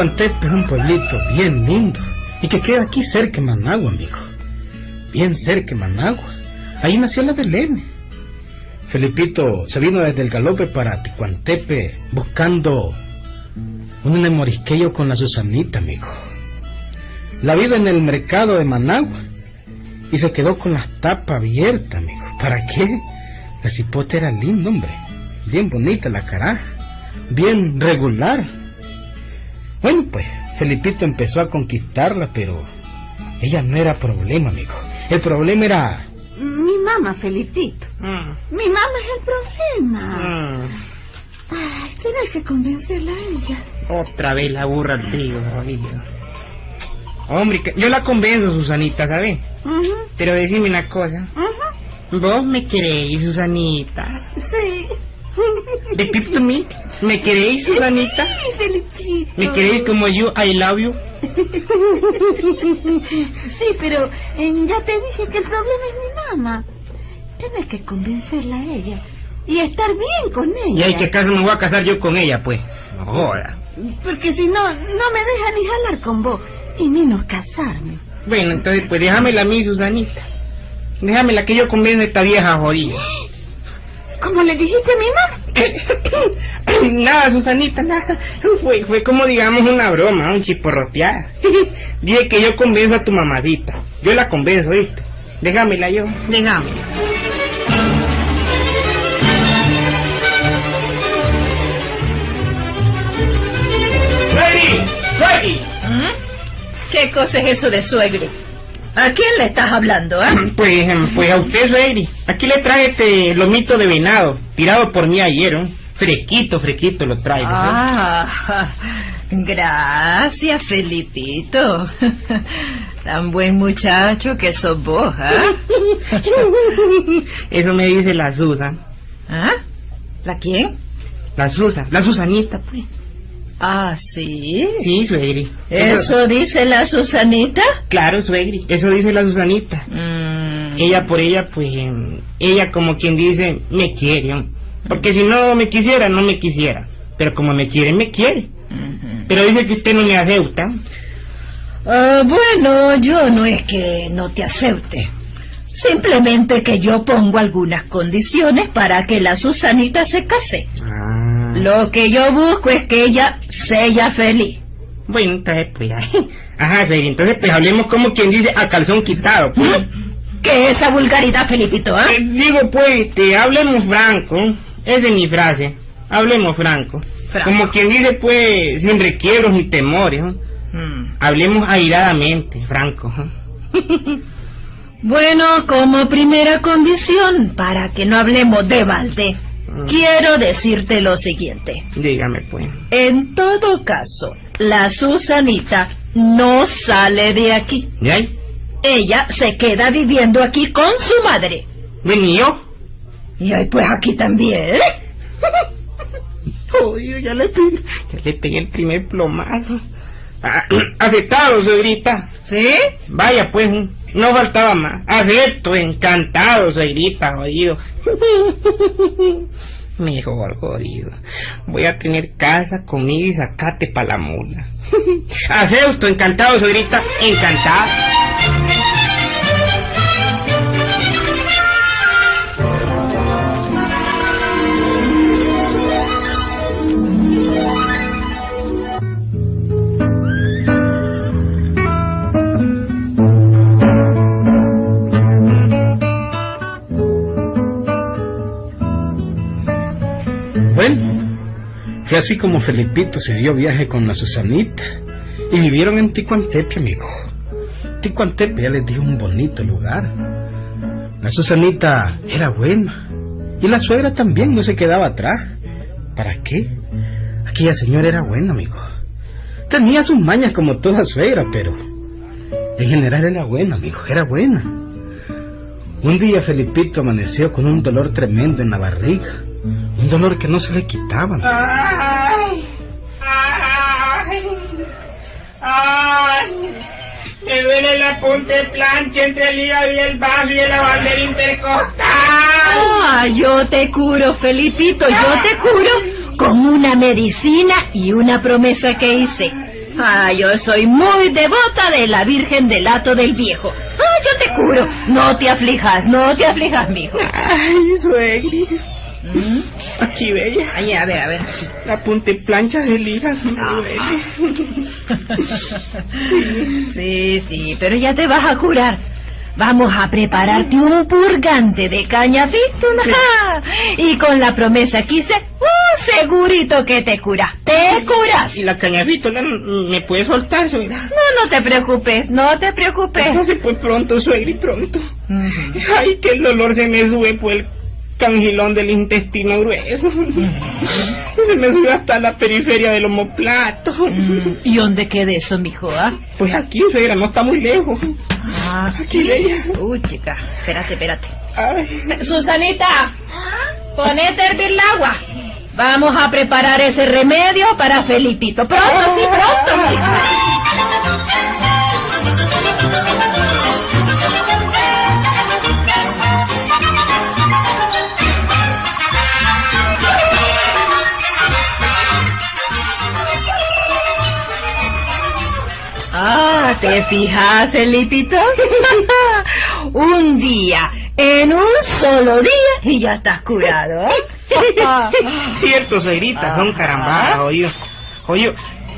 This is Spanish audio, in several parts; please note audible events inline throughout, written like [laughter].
Ticuantepe es un pueblito bien lindo y que queda aquí cerca de Managua, amigo. Bien cerca de Managua. Ahí nació la Belén. Felipito se vino desde el galope para Ticuantepe buscando un enemorisquillo con la Susanita, amigo. La vida en el mercado de Managua y se quedó con las tapas abiertas, amigo. ¿Para qué? La cipote era lindo, hombre. Bien bonita la cara. Bien regular. Bueno, pues Felipito empezó a conquistarla, pero ella no era problema, amigo. El problema era... Mi mamá, Felipito. Mm, Mi mamá es el problema. mm. Ay, tienes que convencerla a ella. Otra vez la burra al trigo, jodido. Hombre, yo la convenzo, Susanita, ¿sabes? Pero decime una cosa. ¿Vos me queréis, Susanita? Sí. Repeat to me. ¿Me queréis, Susanita? Sí. ¿Me queréis como yo, I love you? Sí, pero eh, ya te dije que el problema es mi mamá. Tienes que convencerla a ella y estar bien con Y ella. hay que acaso me voy a casar yo con ella, pues. Joda. Porque si no, no me deja ni jalar con vos y menos casarme. Bueno, entonces, pues déjamela a mí, Susanita. Déjamela que yo convenzo a esta vieja jodida. ¿Cómo le dijiste a mi mamá? [coughs] nada, Susanita, nada. Fue, fue como, digamos, una broma, un chiporroteada. [laughs] Dije que yo convenzo a tu mamadita. Yo la convenzo, ¿viste? Déjamela yo, déjamela. ¿Mm? ¿Qué cosa es eso de suegro? ¿A quién le estás hablando, ah? [clears throat] Pues, em, pues a usted, Suegri. Aquí le trae este lomito de venado, tirado por mí ayer, ¿no? Frequito, frequito lo traigo. ¿no? Ah, [laughs] gracias, Felipito. [laughs] Tan buen muchacho que sos vos, ¿ah? [laughs] Eso me dice la Susa. ¿Ah? ¿La quién? La Susa, la Susanita, pues. Ah, sí. Sí, Suegri. ¿Eso dice la Susanita? Claro, Suegri. Eso dice la Susanita. Mm, Ella por ella, pues, ella como quien dice, me quiere. Porque si no me quisiera, no me quisiera. Pero como me quiere, me quiere. Pero dice que usted no me acepta. Ah, bueno, yo no es que no te acepte. Simplemente que yo pongo algunas condiciones para que la Susanita se case. Ah. Lo que yo busco es que ella sea feliz. Bueno, entonces, pues, ay. ajá, Suegri. Entonces, pues, hablemos como quien dice a calzón quitado. Pues. ¿Qué esa vulgaridad, Felipito, ah? Eh, digo, pues, este, hablemos franco. Esa es mi frase. Hablemos franco. Franco. Como quien dice, pues, sin requiebros ni temores. Mm. Hablemos airadamente, franco. [laughs] ¿no? Bueno, como primera condición, para que no hablemos de balde, Mm. quiero decirte lo siguiente. Dígame, pues. En todo caso, la Susanita no sale de aquí. ¿Y ahí? Ella se queda viviendo aquí con su madre. ¿y yo? Y ahí pues aquí también. [laughs] Jodido, ya le pegué, ya le pegué el primer plomazo. Ah, [clears throat] aceptado, suegrita. ¿Sí? Vaya, pues, no faltaba más. Acepto, encantado, suegrita, jodido. [laughs] Mejor, jodido. Voy a tener casa, comida y sacate pa' la mula. [laughs] Acepto, encantado, suegrita, encantado. Bueno, fue así como Felipito se dio viaje con la Susanita y vivieron en Ticuantepe, amigo. Ticuantepe, ya les dije, un bonito lugar. La Susanita era buena y la suegra también no se quedaba atrás. ¿Para qué? Aquella señora era buena, amigo. Tenía sus mañas como toda suegra, pero en general era buena, amigo, era buena. Un día Felipito amaneció con un dolor tremendo en la barriga. Un dolor que no se le quitaba. amigo. Ay, ay, ay, me duele la punta de plancha entre el hígado y el vaso y el lavandero intercostal. Ah, yo te curo, Felipito, yo te curo con una medicina y una promesa que hice. Ah, yo soy muy devota de la Virgen del Hato del Viejo. Ah, yo te curo. No te aflijas, no te aflijas, mijo. Ay, suegri. ¿Mm? Aquí, bella. Ay, a ver, a ver. La punta y plancha de ligas me Ah. [laughs] Sí, sí, pero ya te vas a curar. Vamos a prepararte un purgante de caña víctima. [laughs] Y con la promesa que hice, uh, segurito que te curas. Te curas. Y la cañavítola me puede soltar, suegra. No, no te preocupes, no te preocupes. Entonces, pues pronto, suegri, pronto. Ujú. Ay, que el dolor se me sube por el cangilón del intestino grueso. Se me sube hasta la periferia del omoplato. Mm, ¿Y dónde queda eso, mijo? ah? Pues aquí, suegra, no está muy lejos. Ah, Aquí, bella. Uy, chica, espérate, espérate. Ay, Susanita, ponete a hervir el agua. Vamos a preparar ese remedio para Felipito. Pronto, sí, pronto. mija. Ah, ¿te fijas, Felipito? [laughs] un día, en un solo día, y ya estás curado. [laughs] Cierto, son Ah. carambadas, oye. Oye,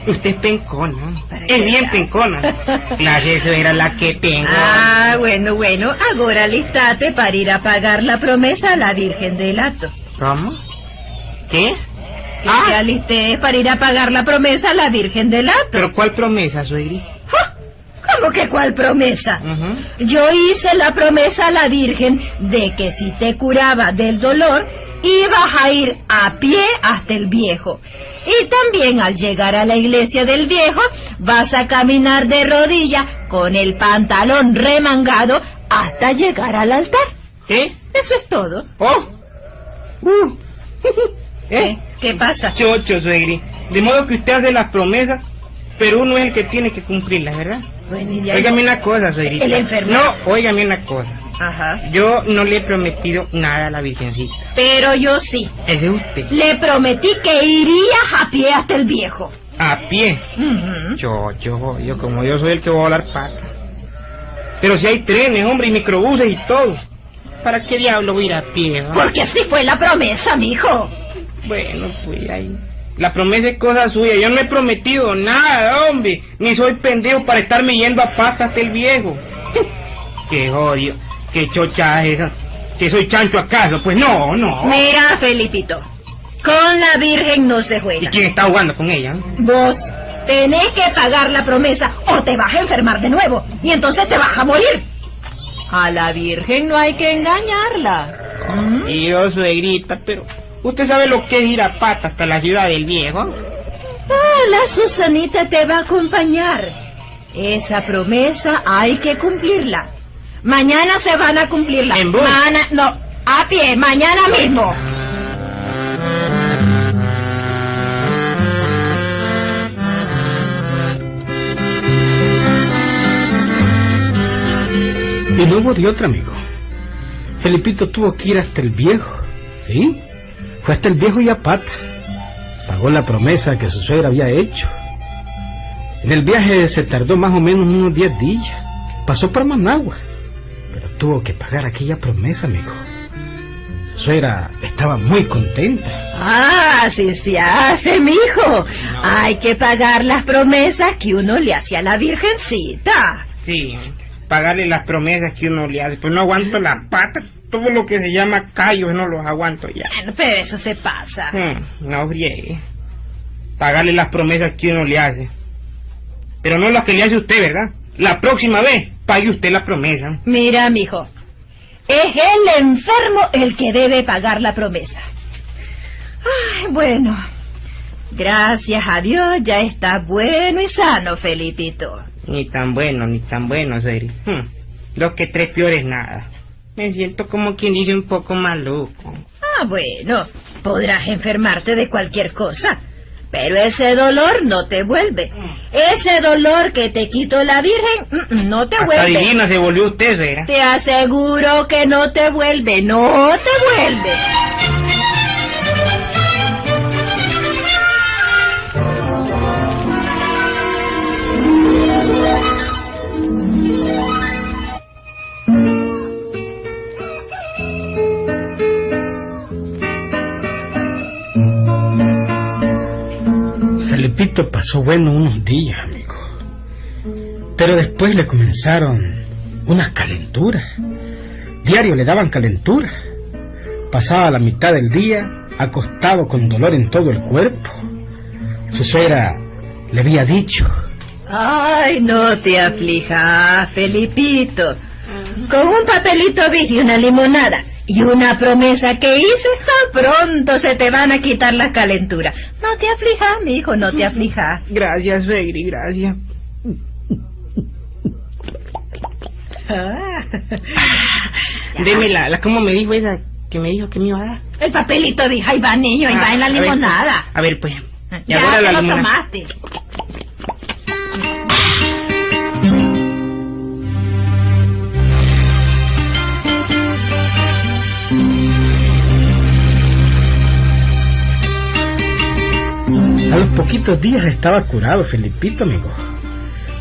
usted es pencona. Es bien pencona. Claro, eso era la que tengo. Ah, bueno, bueno, ahora listate para ir a pagar la promesa a la Virgen del Hato. ¿Cómo? ¿Qué? Que Ah. te alisté para ir a pagar la promesa a la Virgen del Hato. ¿Pero cuál promesa, suegri? ¿Cómo que cuál promesa? Yo hice la promesa a la Virgen de que si te curaba del dolor, ibas a ir a pie hasta el viejo. Y también al llegar a la iglesia del viejo, vas a caminar de rodilla con el pantalón remangado hasta llegar al altar. ¿Qué? Eso es todo. ¡Oh! Uh. [laughs] ¿Eh? ¿Qué pasa? Chocho, suegri. De modo que usted hace las promesas, pero uno es el que tiene que cumplirlas, ¿verdad? Bueno, y ya- Óigame una cosa, suegrita. El enfermo. No, óigame una cosa. Ajá. Yo no le he prometido nada a la Virgencita. Pero yo sí. Ese es usted. Le prometí que irías a pie hasta el viejo. A pie. Ujú. Yo, yo, yo, como yo soy el que va a volar pata. Pero si hay trenes, hombre, y microbuses y todo. ¿Para qué diablo voy a ir a pie? va? Porque así fue la promesa, mijo. Bueno, pues ahí. La promesa es cosa suya. Yo no he prometido nada, hombre. Ni soy pendejo para estarme yendo a pata hasta el viejo. [laughs] qué odio. Qué chocha es esa. ¿Que soy chancho acaso? Pues no, no. Mira, Felipito, con la Virgen no se ¿Y juega. quién está jugando con ella? Vos tenés que pagar la promesa o te vas a enfermar de nuevo y entonces te vas a morir. A la Virgen no hay que engañarla. ¿Mm? Y yo, suegrita, pero... ¿Usted sabe lo que es ir a pata hasta la ciudad del viejo? Ah, la Susanita te va a acompañar. Esa promesa hay que cumplirla. Mañana se van a cumplirla. ¿En bus? No, a pie, mañana mismo. Y hubo de otro amigo. Felipito tuvo que ir hasta el viejo, ¿sí? Fue hasta el viejo y a pata. Pagó la promesa que su suegra había hecho. En el viaje se tardó más o menos unos 10 días. Pasó por Managua. Pero tuvo que pagar aquella promesa, amigo. Su suegra estaba muy contenta. Ah, sí se hace, mijo. Hay que pagar las promesas que uno le hace a la Virgencita. Sí, pagarle las promesas que uno le hace. Pues no aguanto la pata. Todo lo que se llama callos no los aguanto ya. Bueno, pero eso se pasa. Hmm, no friegue. Pagarle las promesas que uno le hace. Pero no las que le hace usted, ¿verdad? La próxima vez, pague usted la promesa. Mira, mijo, es el enfermo el que debe pagar la promesa. Ay, bueno, gracias a Dios ya está bueno y sano, Felipito. Ni tan bueno, ni tan bueno, Seri. Hmm, Lo que tres peor es nada. Me siento como quien dice un poco maluco. Ah, bueno, podrás enfermarte de cualquier cosa, pero ese dolor no te vuelve. Ese dolor que te quitó la Virgen mm, no te Hasta vuelve. divina se volvió usted, Vera. Te aseguro que no te vuelve, no te vuelve. Felipito pasó bueno unos días, amigo. Pero después le comenzaron unas calenturas. Diario le daban calenturas. Pasaba la mitad del día acostado con dolor en todo el cuerpo. Su suegra le había dicho. Ay, no te aflijas, Felipito. Con un papelito bici y una limonada y una promesa que hice, pronto se te van a quitar las calenturas. No te aflijas, mi hijo, no te aflijas. Gracias, Suegri, gracias. Ah. Deme la, la, ¿cómo me dijo esa que me dijo que me iba a dar? El papelito, dijo, ahí va, niño, ahí Ah, va en la a ver, limonada. A ver, pues. Y ya ahora te la lo limonada. tomaste. A los poquitos días estaba curado Felipito, amigo.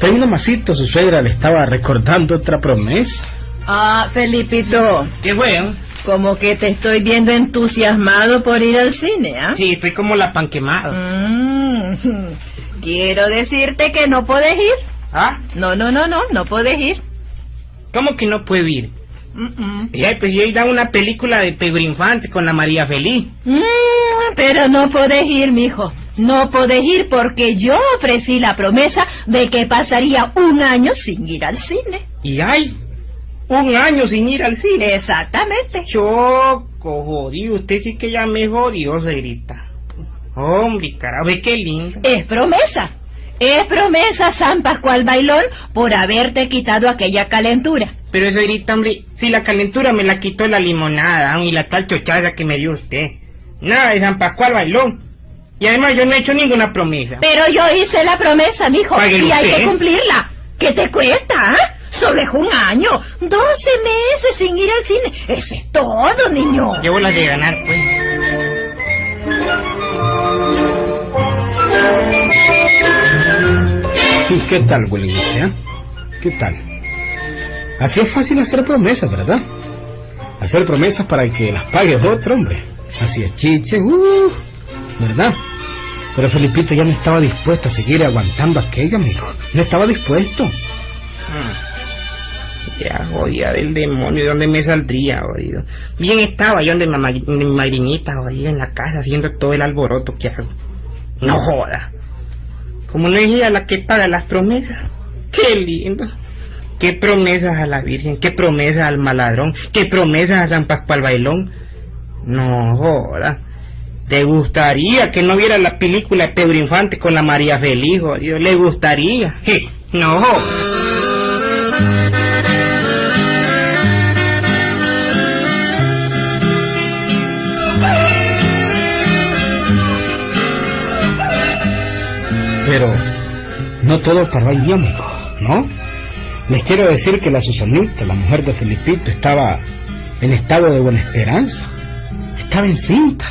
Pero un masito su suegra le estaba recordando otra promesa. Ah, Felipito, ¿Qué eh? como que te estoy viendo entusiasmado por ir al cine, ¿ah? Sí, estoy como la pan quemada. Mm, [laughs] quiero decirte que no puedes ir. ¿Ah? No, no, no, no, no puedes ir. ¿Cómo que no puedo ir? Mm, mm. Y ay, pues yo he dado una película de Pedro Infante con la María Feliz. Mm, pero no podés ir, mijo. No podés ir porque yo ofrecí la promesa de que pasaría un año sin ir al cine. Y ay, un año sin ir al cine. Exactamente. Choco, jodido, usted sí que ya me jodió, se grita. Hombre, carajo, ve qué lindo. Es promesa. Es promesa, San Pascual Bailón, por haberte quitado aquella calentura. Pero eso grita, hombre, si la calentura me la quitó la limonada y la tal chochaza que me dio usted. Nada de San Pascual Bailón. Y además yo no he hecho ninguna promesa. Pero yo hice la promesa, mijo, y hay usted, que ¿eh? cumplirla. ¿Qué te cuesta, ah? Solo es un año, doce meses sin ir al cine. Eso es todo, niño. Llevo las de ganar, pues. ¿Y qué tal, William? ¿Eh? ¿Qué tal? Así es fácil hacer promesas, ¿verdad? Hacer promesas para que las pague otro, hombre. Así es, chiche, uh, ¿verdad? Pero Felipito ya no estaba dispuesto a seguir aguantando aquello, amigo. No estaba dispuesto. Ya, jodida del demonio, ¿de dónde me saldría, jodido? Bien estaba yo donde mi, ma- mi madrinita, jodida, en la casa, haciendo todo el alboroto que hago. No joda. Como no es ella la que paga las promesas. Qué lindo. Qué promesas a la Virgen, qué promesas al maladrón, qué promesas a San Pascual Bailón. No joda. ¿Te gustaría que no viera la película de Pedro Infante con la María Feliz, jodido? ¿Le gustaría? No. Pero no todo paró allí, amigo, ¿no? Les quiero decir que la Susanita, la mujer de Felipito, estaba en estado de buena esperanza. Estaba encinta.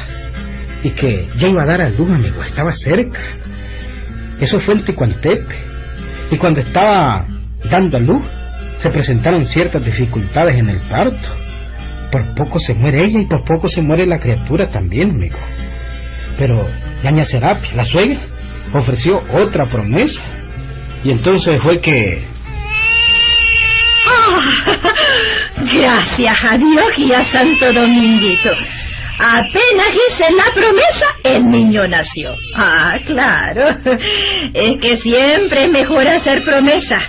Y que ya iba a dar a luz, amigo, estaba cerca. Eso fue en Ticuantepe. Y cuando estaba dando a luz, se presentaron ciertas dificultades en el parto. Por poco se muere ella y por poco se muere la criatura también, amigo. Pero Doña Serapia, la suegra, ofreció otra promesa. Y entonces fue que... [laughs] Gracias a Dios y a Santo Dominguito. Apenas hice la promesa, el niño nació. Ah, claro. Es que siempre es mejor hacer promesa.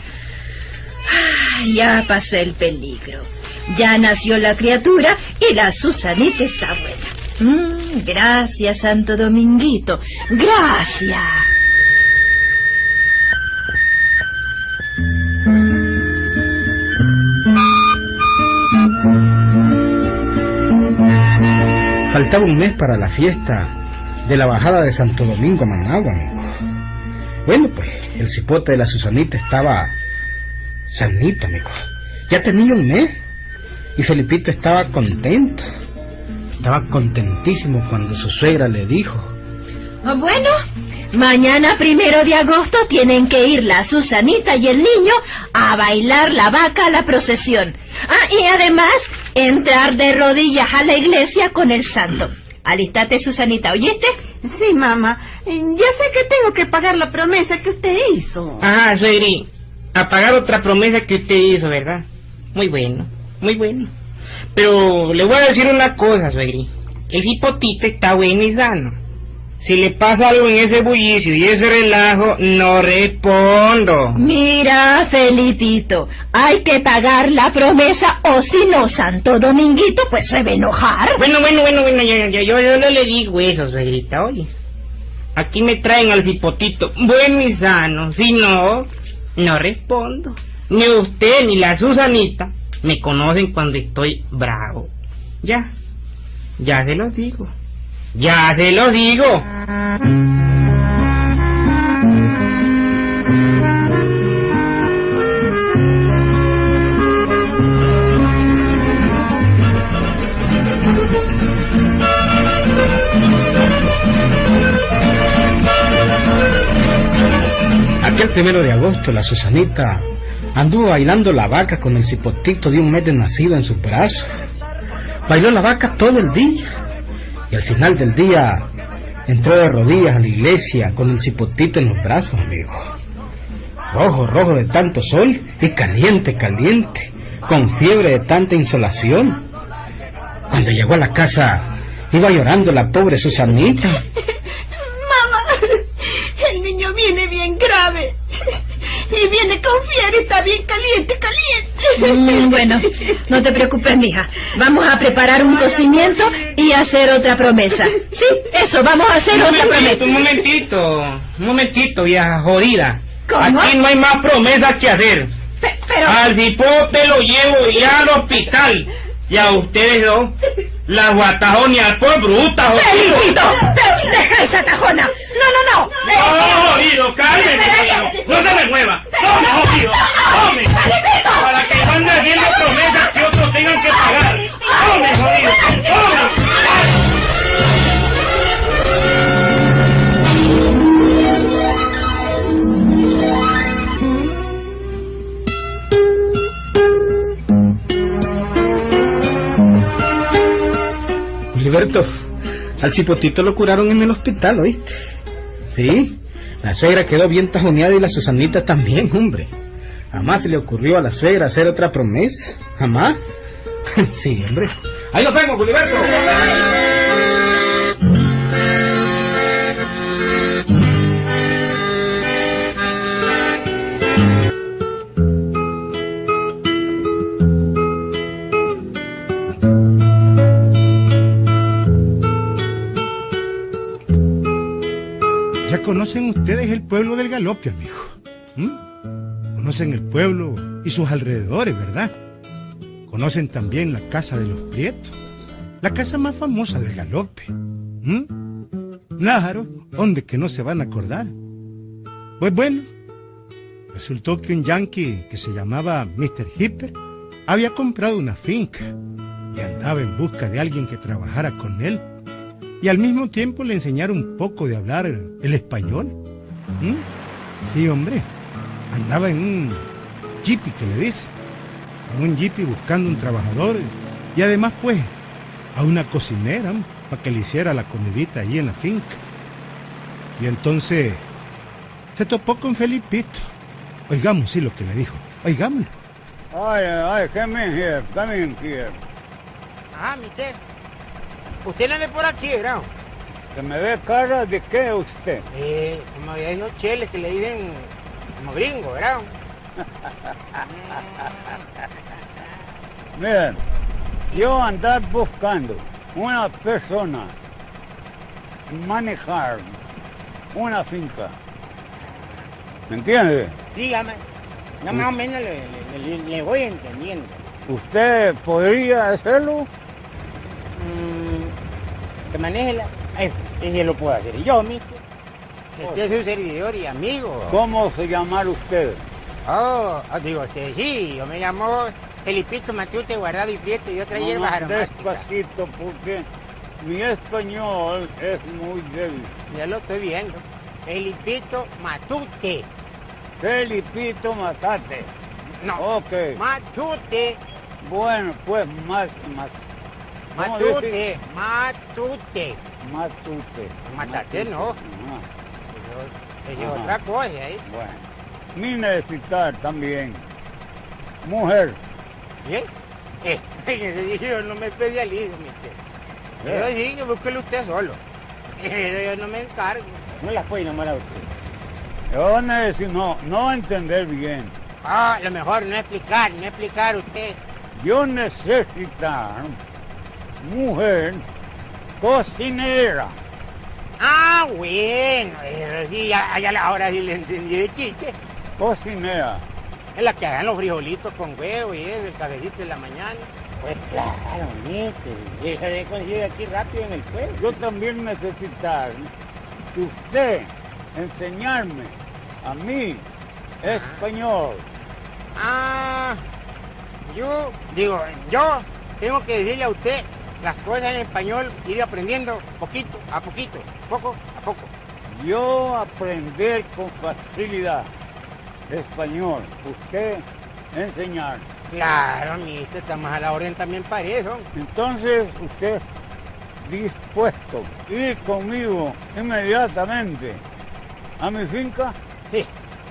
Ah, Ya pasé el peligro. Ya nació la criatura y la Susanita está buena. Mm, gracias, Santo Dominguito. Gracias. Faltaba un mes para la fiesta de la bajada de Santo Domingo a Managua, amigo. Bueno, pues el cipote de la Susanita estaba sanito, amigo. Ya tenía un mes. Y Felipito estaba contento. Estaba contentísimo cuando su suegra le dijo. Ah, Bueno, mañana primero de agosto tienen que ir la Susanita y el niño a bailar la vaca a la procesión. Ah, y además entrar de rodillas a la iglesia con el santo. Alistate, Susanita, ¿oíste? Sí, mamá. Ya sé que tengo que pagar la promesa que usted hizo. Ajá, Suegri. A pagar otra promesa que usted hizo, ¿verdad? Muy bueno, muy bueno. Pero le voy a decir una cosa, Suegri. El hipotito está bueno y sano. Si le pasa algo en ese bullicio y ese relajo, no respondo. Mira, Felipito, hay que pagar la promesa o si no, Santo Dominguito pues se va a enojar. Bueno, bueno, bueno, bueno, yo, yo, yo, yo no le digo eso, suegrita, oye. Aquí me traen al hipotito bueno y sano. Si no, no respondo. Ni usted ni la Susanita me conocen cuando estoy bravo. Ya, ya se los digo. Ya se los digo. Aquel primero de agosto, la Susanita anduvo bailando la vaca con el cipotito de un mes de nacido en sus brazos. Bailó la vaca todo el día y al final del día entró de rodillas a la iglesia con el cipotito en los brazos, amigo. Rojo, rojo de tanto sol y caliente, caliente, con fiebre de tanta insolación. Cuando llegó a la casa, iba llorando la pobre Susanita. [laughs] Mamá, el niño viene bien grave. [laughs] Y viene con fiebre, está bien caliente, caliente. Mm, bueno, no te preocupes, mija. Vamos a preparar un cocimiento y hacer otra promesa. Sí, eso, vamos a hacer Un otra momentito, promesa. un momentito, un momentito, vieja jodida. ¿Cómo? Aquí no hay más promesas que hacer. Pe- Pero, Al cipote lo llevo ya al hospital. Y a ustedes dos, la guatajonia por bruta, jodido. Felipito, pero deja esa tajona. No, no, no. No, jodido, jodido. No se me mueva. Tome, jodido, tome. Para que van haciendo promesas que otros tengan que pagar. Tome, jodido, tome. Al cipotito lo curaron en el hospital, ¿oíste? Sí, la suegra quedó bien tajoneada y la Susanita también, hombre. Jamás se le ocurrió a la suegra hacer otra promesa. Jamás. [laughs] sí, hombre. Ahí nos vemos, Gilberto. Conocen ustedes el pueblo del Galope, amigo. ¿Mm? Conocen el pueblo y sus alrededores, ¿verdad? Conocen también la casa de los Prietos, la casa más famosa del Galope. ¿Mm? Nájaro, ¿dónde que no se van a acordar? Pues bueno, resultó que un yankee que se llamaba Mr. Hipper había comprado una finca y andaba en busca de alguien que trabajara con él y al mismo tiempo le enseñaron un poco de hablar el español. ¿Mm? Sí, hombre, andaba en un jeepy que le dice, en un jeepy buscando un trabajador y además pues a una cocinera para que le hiciera la comidita allí en la finca. Y entonces se topó con Felipito. Oigamos sí lo que le dijo, oigámoslo. Ay, ay, come in here, come in here. Ah, mister. Usted no anda por aquí, ¿verdad? ¿Que me ve cara de qué usted? Eh, como había esos cheles que le dicen como gringo, ¿verdad? [laughs] Miren, yo andar buscando una persona manejar una finca. ¿Me entiende? Dígame. No más o menos le, le- le- le voy entendiendo. ¿Usted podría hacerlo? Que maneje la... Eh, ese lo puedo hacer yo, mister. Este es su servidor y amigo. ¿Cómo se llama usted? Oh, ah, digo usted, sí, yo me llamo Felipito Matute Guardado y Prieto y otra No, hierba no, aromática. despacito, porque mi español es muy débil. Ya lo estoy viendo. Felipito Matute. Felipito Matate. No, Ok. Matute. Bueno, pues más, más. ¿Cómo Matute, matute. Matute. Matate, no. Eso, es otra cosa, ¿eh? Bueno. Mi necesitar también. Mujer. ¿Bien? [laughs] Eh, yo no me especializo, mister. Eso Eh. sí, que búsquelo usted solo. [laughs] Yo no me encargo. No la puede enamorar usted. Yo necesito, no, no entender bien. Ah, lo mejor no explicar, no explicar usted. Yo necesitar mujer cocinera. Ah, bueno, eso sí, ya, ya ahora sí le entendí de chiche. Cocinera. Es la que hagan los frijolitos con huevo y eso, el cafecito en la mañana. Pues claro, eso se consigue aquí rápido en el pueblo. Yo también necesitar que usted enseñarme a mí español. Ah, yo, digo, yo tengo que decirle a usted las cosas en español, ir aprendiendo poquito a poquito, poco a poco. Yo aprender con facilidad español. Usted enseñar. Claro, mister, estamos a la orden también para eso. Entonces usted dispuesto a ir conmigo inmediatamente a mi finca. Sí,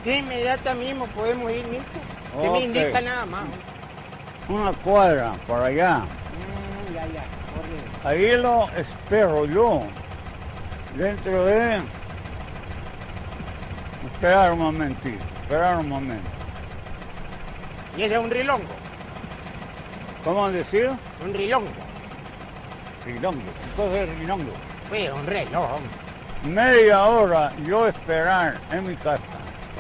de inmediato mismo podemos ir, mister. Usted Ok. me indica nada más. Una cuadra para allá. Mm, ya, ya. Ahí lo espero yo. Dentro de... Esperar un momentito, esperar un momento. Y ese es un rilongo, ¿Cómo decir? un rilongo. Rilongo. ¿Qué cosa es rilongo? Pues un reloj. hombre. Media hora yo esperar en mi casa.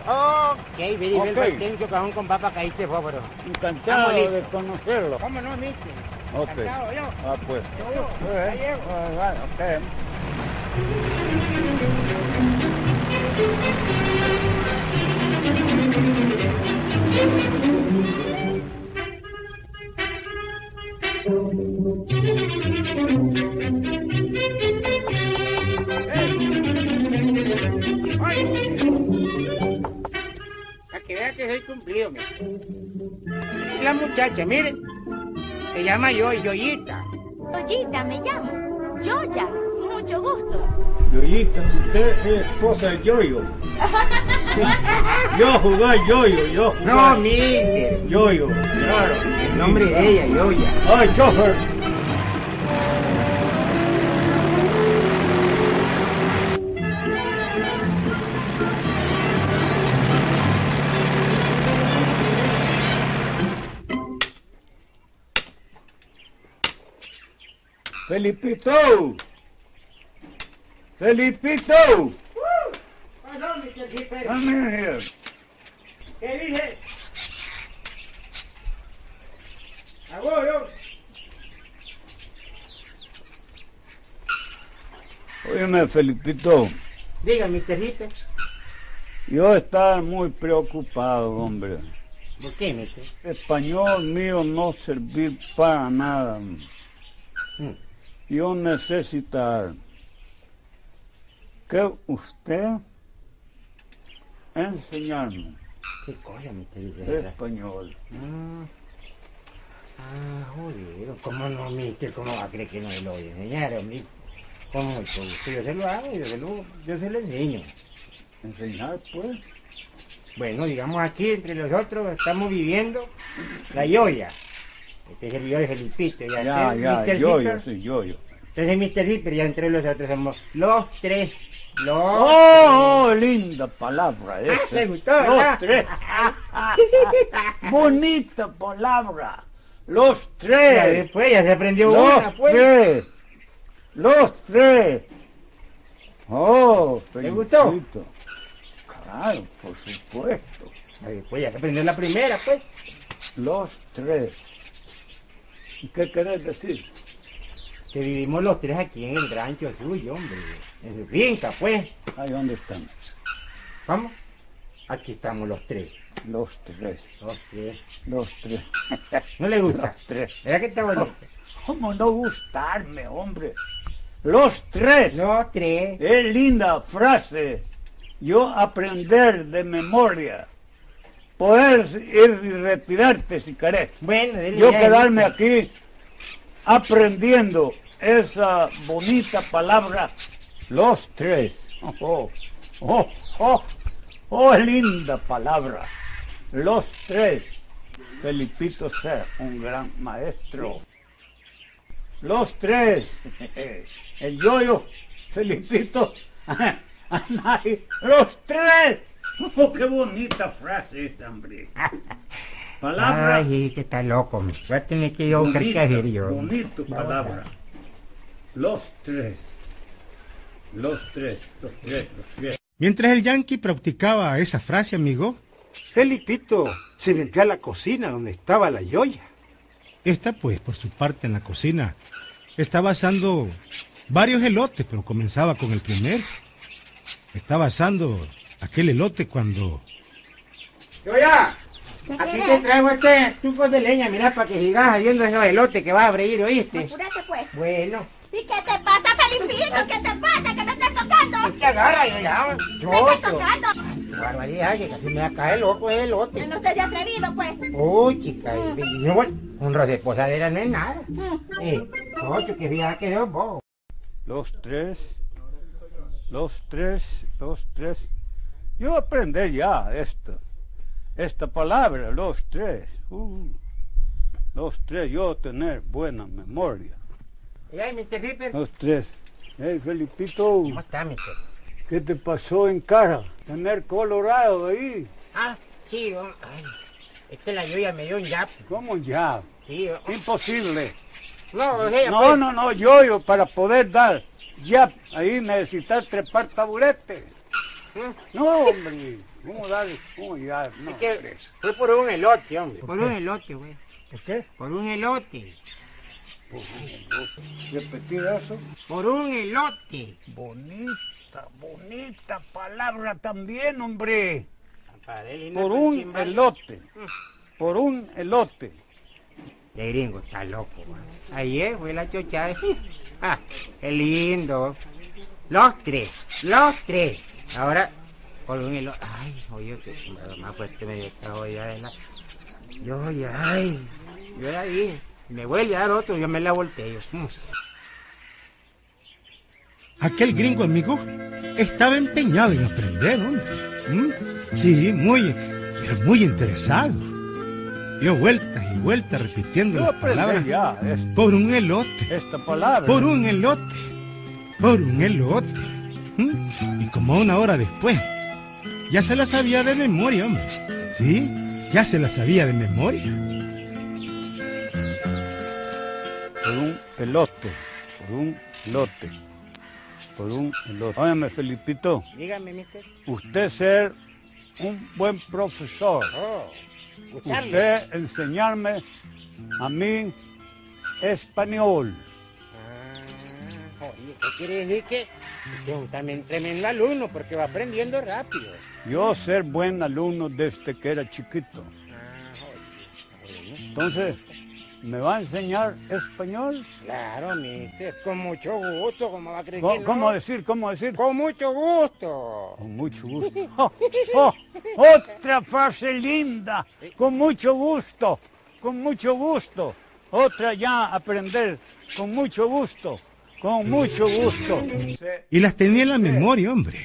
Ok, vení, Ok. okay. tengo que cajón con papa caíste fósforo. Encantado de conocerlo. ¿Cómo no, mister? Ok. Encantado, yo. Ah, pues. Yo, Eh, ahí llego. ah, ah, ok. Para que vean que soy cumplido, mire. Es la muchacha, mire. Se llama yo, Yoyita. Ollita, me llamo. Yoya, mucho gusto. Yoyita, usted es esposa de Yoyo. Yo jugar Yoyo, yo No, mister. Yoyo, claro. El nombre de ella, Yoya. Ay, chofer. Felipito. Felipito. Come in here. ¿Qué dije? Yo. Óyeme, Felipito. Diga, mister Ripe. Yo estaba muy preocupado, hombre. ¿Por qué, mister? Español mío no servir para nada. Mm. Yo necesitar que usted enseñarme ¿Qué cosa, mister Ripe? español. Mm. Ah, joder, ¿cómo no, mister? ¿Cómo va a creer que no se lo voy a enseñar? Con mucho gusto, yo se lo hago, yo se lo, yo se lo enseño. Enseñar, pues. Bueno, digamos aquí entre nosotros estamos viviendo la Yoya. Este es el Felipito. Ya, Ya, este, ya, Mr. yo, Zipper. yo, sí, yo, yo. Entonces Mr. Zipper, ya entre nosotros somos los tres. Los Oh, oh, linda palabra esa. ¿le gustó, Los verdad? tres. [laughs] Bonita palabra. Los Ya tres. después ya se aprendió Los una, pues. tres. Los tres. Oh, ¿Le gustó? Claro, por supuesto. Ya después ya se aprendió la primera, pues. Los tres. ¿Y qué querés decir? Que vivimos los tres aquí en el rancho suyo, hombre. En su finca, pues. Ahí dónde están. Vamos. Aquí estamos los tres. Los tres. Los tres. Los tres. ¿No le gusta? Los tres. ¿Verdad que está bonito? ¿Cómo no gustarme, hombre? Los tres. Los tres. Es linda frase. Yo aprender de memoria. Poder ir y retirarte si querés. Bueno, dele Yo ya, quedarme aquí aprendiendo esa bonita palabra, los tres. Oh, oh, oh, oh, linda palabra. Los tres. Felipito ser un gran maestro. Los tres. [laughs] El yoyo, Felipito, [laughs] los tres. Oh, qué bonita frase esta, hombre. [laughs] Palabra Ay, que está loco, me. Voy a tener que ir a buscar yo. bonito palabra. Los tres. Los tres, los tres, los tres. Mientras el yanqui practicaba esa frase, amigo, Felipito se metió a la cocina donde estaba la yoya. Esta, pues, por su parte en la cocina, estaba asando varios elotes, pero comenzaba con el primero. Estaba asando aquel elote cuando Yo ya. Aquí te traigo este tubo de leña, mira, para que sigas haciendo esos elotes que vas a freír, ¿oíste? Apúrate, pues. Bueno. ¿Y qué te pasa, Felipito? ¿Qué te pasa? ¿Que me estás tocando? ¿Qué agarra, yo ya? ¡Me estás tocando! Qué barbaridad, que casi me va a caer loco el Que elote. no estés de atrevido, pues. Uy, chica, y- y no, bueno, un roce de posadera no es nada. Mm. Eh, ocho, que vieja que dio vos. Los tres, los tres, los tres. Yo aprendí ya esto, esta palabra, los tres. Uh, los tres, yo tener buena memoria. Y ahí, Mr. Ripper. Los tres. Hey, Felipito, ¿Cómo está, Mr.? ¿qué te pasó en cara? Tener colorado ahí. Ah, sí, oh, ay, es que la lluvia me dio un yap. ¿Cómo ya? Sí, oh, Imposible. no, No, pues, no, no, yo, yo, para poder dar ya, ahí necesitas trepar taburete. ¿Mm? No, hombre, ¿cómo dar? ¿Cómo ya? No, Es que fue por un elote, hombre. Por un elote, güey. ¿Por qué? Por un elote. Repetir eso. Por un elote. Bonita, bonita palabra también, hombre. Por un chimbal. elote. Por un elote. El gringo está loco, güey. Ayer fue la chochada. [laughs] Ah, qué lindo. Los tres, los tres. Ahora, por un elote. Ay, oye, que más fuerte me dio esta olla de la... Yo ya, ay, yo ya vi. Me vuelve a dar otro, yo me la volteo. Aquel gringo amigo estaba empeñado en aprender, hombre. ¿Mm? Sí, muy, pero muy interesado. Dio vueltas y vueltas repitiendo Yo las palabras ya por un elote. esta palabra. por un elote, por un elote. ¿Mm? Y como una hora después, ya se la sabía de memoria, hombre. ¿Sí? Ya se la sabía de memoria. Por un elote. Por un elote. Por un elote. Óyeme, Felipito. Dígame, mister. Usted ser un buen profesor. Oh. Usted enseñarme a mí español. Oye, ¿qué quiere decir que usted es también tremendo alumno porque va aprendiendo rápido? Yo ser buen alumno desde que era chiquito. Ah, oye, bueno. Entonces, ¿me va a enseñar español? Claro, mister, con mucho gusto, como va a creer ¿Cómo, que no? cómo decir? ¿Cómo decir? Con mucho gusto. Con mucho gusto. [laughs] Oh, oh, otra frase linda. Con mucho gusto. Con mucho gusto. Otra ya aprender. Con mucho gusto. Con mucho gusto. Y las tenía en la memoria, hombre.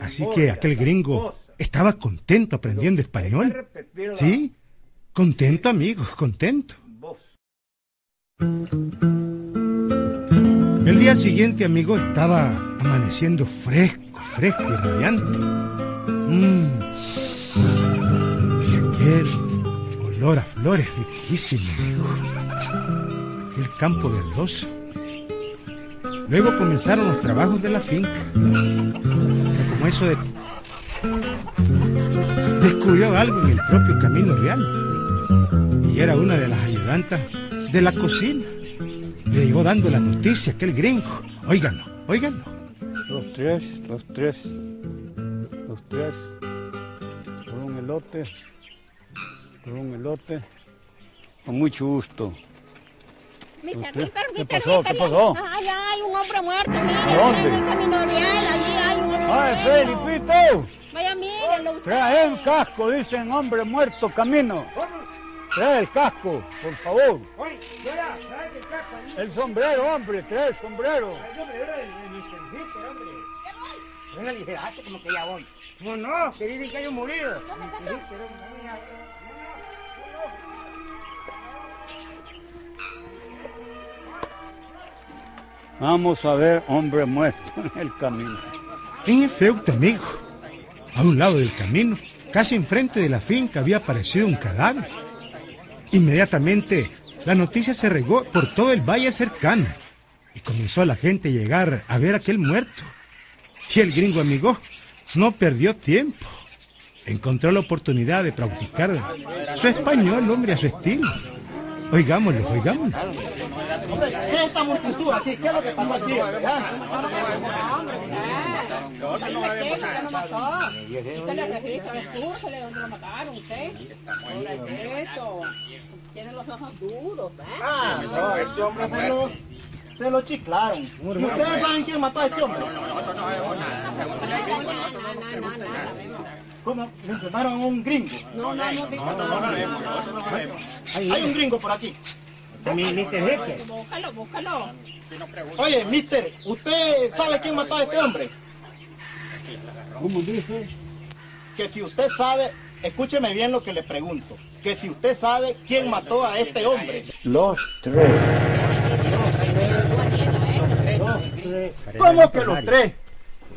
Así que aquel gringo estaba contento aprendiendo español. ¿Sí? Contento, amigos, contento. El día siguiente, amigo, estaba amaneciendo fresco, fresco y radiante. Mm. Y aquel olor a flores riquísimo, amigo. Aquel campo verdoso. Luego comenzaron los trabajos de la finca. Como eso de... Descubrió algo en el propio camino real. Y era una de las ayudantas de la cocina. Le llegó dando la noticia a aquel gringo. Óiganlo, óiganlo. Los tres, los tres. Los tres. Por un elote. Por un elote. Con mucho gusto. Mr. ¿Usted? Ripper, ¿Qué Mr. pasó? ¿Qué Ripper. pasó? Ay, hay un hombre muerto, mire. ¿Dónde? En el camino real, allí hay un hombre ¡Ay, muerto. Felipito! Vaya, mírenlo. Trae un casco, dicen hombre muerto, camino. trae el casco, por favor. Oye, tráete el casco. ahí. El sombrero, hombre, trae el sombrero. El- el Mr. Hitler, hombre. Venga, ligeraste como que ya voy. No, no, que dicen que hay un hombre, Vamos a ver hombre muerto [laughs] en el camino. En efecto, amigo, a un lado del camino, casi enfrente de la finca, había aparecido un cadáver. Inmediatamente, la noticia se regó por todo el valle cercano y comenzó la gente a llegar a ver aquel muerto. Y el gringo amigo no perdió tiempo. Encontró la oportunidad de practicar su español, hombre, a su estilo. Oigámoslo, oigámoslo. ¿Qué es esta multitud aquí? ¿Qué es lo que pasó aquí? ¿Ah? ¿Usted lo mató? ¿Usted le registra el discurso de dónde lo mataron? ¿Usted? Pobrecito. Tiene los ojos duros, ¿eh? Ah, no, este hombre se lo, se lo chiclaron. ¿Y ustedes saben quién mató a este hombre? ¿Cómo? Mencionaron a un gringo. No, no, no, Hay un gringo por aquí. Mr. Hitler. Búscalo, búscalo. Oye, mister, ¿usted sabe quién mató a este hombre? ¿Cómo dice? Que si usted sabe, escúcheme bien lo que le pregunto. Que si usted sabe quién mató a este hombre. Los tres. Los tres. ¿Cómo que los tres?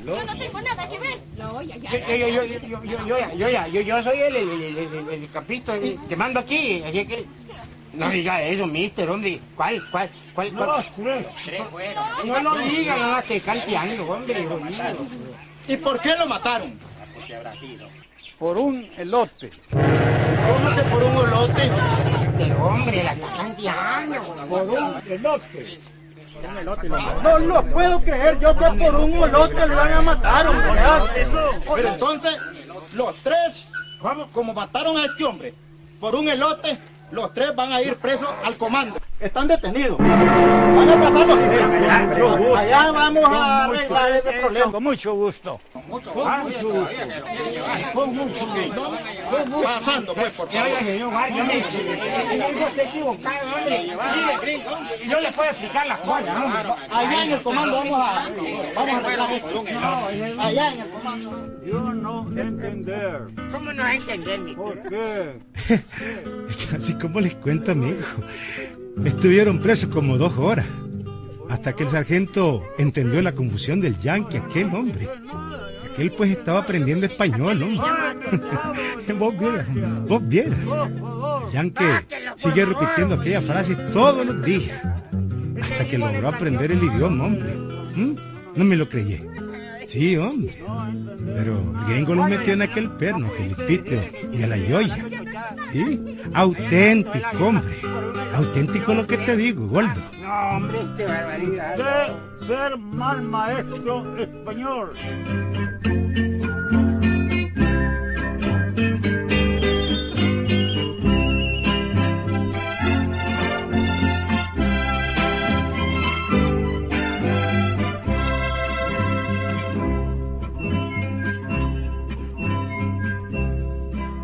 Yo no tengo nada que ver. No. Yo, yo, yo, yo, yo, yo, yo, ya, yo, ya, yo, yo soy el, el, el, el, el, el capito el- que mando aquí, así que... No diga eso, mister, hombre. ¿Cuál, cuál, cuál, cuál? Los tres. No lo diga, no la esté canteando, hombre. ¿Y por qué lo mataron? Por un elote. ¿Cómo que por un olote? Este hombre la está canteando. Por un elote. No lo puedo creer, yo que por un olote lo van a matar. Pero entonces, los tres, como mataron a este hombre, por un elote, los tres van a ir presos al comando. Están detenidos. Van a pasar los tres. Allá vamos a arreglar ese problema. Con mucho gusto. Pasando, pues, por Ya, favor. ya, señor Juan, yo me... Yo estoy equivocado, hombre. Yo le puedo explicar las cosas. Allá en el comando vamos a, vamos a arreglar esto. Allá en el comando. Yo no entender. ¿Cómo no entender, mi ¿Por qué? [laughs] Como les cuento, amigo. Estuvieron presos como dos horas. Hasta que el sargento entendió la confusión del yanqui, aquel hombre. Aquel pues estaba aprendiendo español, hombre. [laughs] vos vieras, vos vieras. El yanqui sigue repitiendo aquellas frases todos los días. Hasta que logró aprender el idioma, hombre. ¿Mm? No me lo creyé. Sí, hombre. Pero el gringo los metió en aquel perno, Felipito y a la Yoya. Sí, auténtico, hombre. Auténtico lo que te digo, Goldo. No, hombre, qué barbaridad. De ser mal maestro español.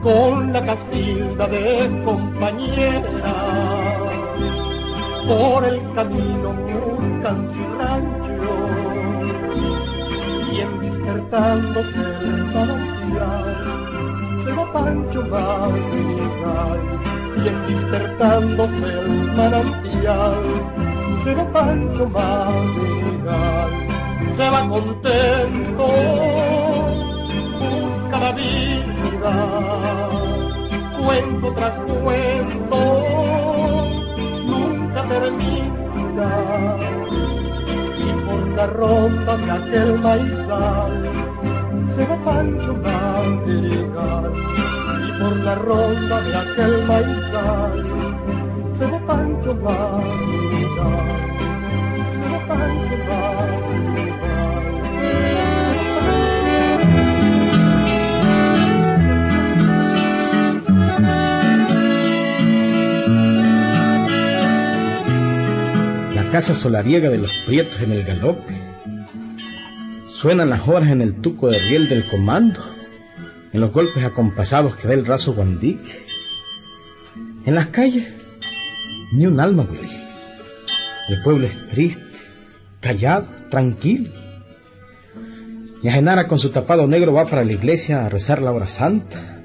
Con la casilda de compañera. Por el camino buscan su rancho y en despertándose el manantial se va Pancho Madrigal y en despertándose el manantial se va Pancho Madrigal se va contento cuento tras cuento, nunca termina. Y por la ronda de aquel maizal, se va Pancho Madrigal. Y por la ronda de aquel maizal, se va Pancho Madrigal. Se va Pancho Madrigal. Casa solariega de los prietos en el galope. Suenan las horas en el tuco de riel del comando, en los golpes acompasados que da el raso guandique. En las calles, ni un alma, Willy. El pueblo es triste, callado, tranquilo. Y Genara con su tapado negro va para la iglesia a rezar la hora santa.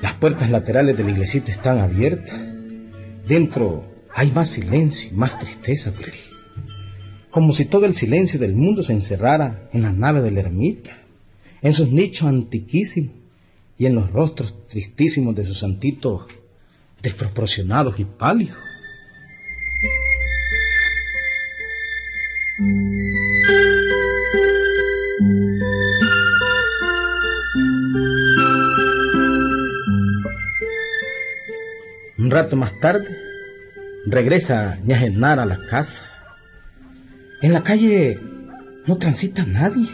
Las puertas laterales de la iglesita están abiertas. Dentro hay más silencio y más tristeza, Willy. Como si todo el silencio del mundo se encerrara en la nave de la ermita, en sus nichos antiquísimos y en los rostros tristísimos de sus santitos desproporcionados y pálidos. Un rato más tarde, regresa Ñajenar a la casa. En la calle no transita nadie,